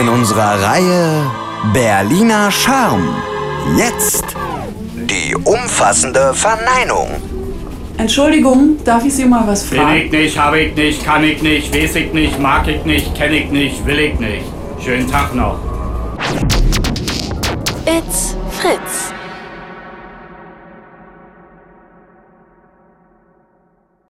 In unserer Reihe Berliner Charme. Jetzt die umfassende Verneinung. Entschuldigung, darf ich Sie mal was Bin fragen? ich nicht, hab ich nicht, kann ich nicht, weiß ich nicht, mag ich nicht, kenn ich nicht, will ich nicht. Schönen Tag noch. It's Fritz.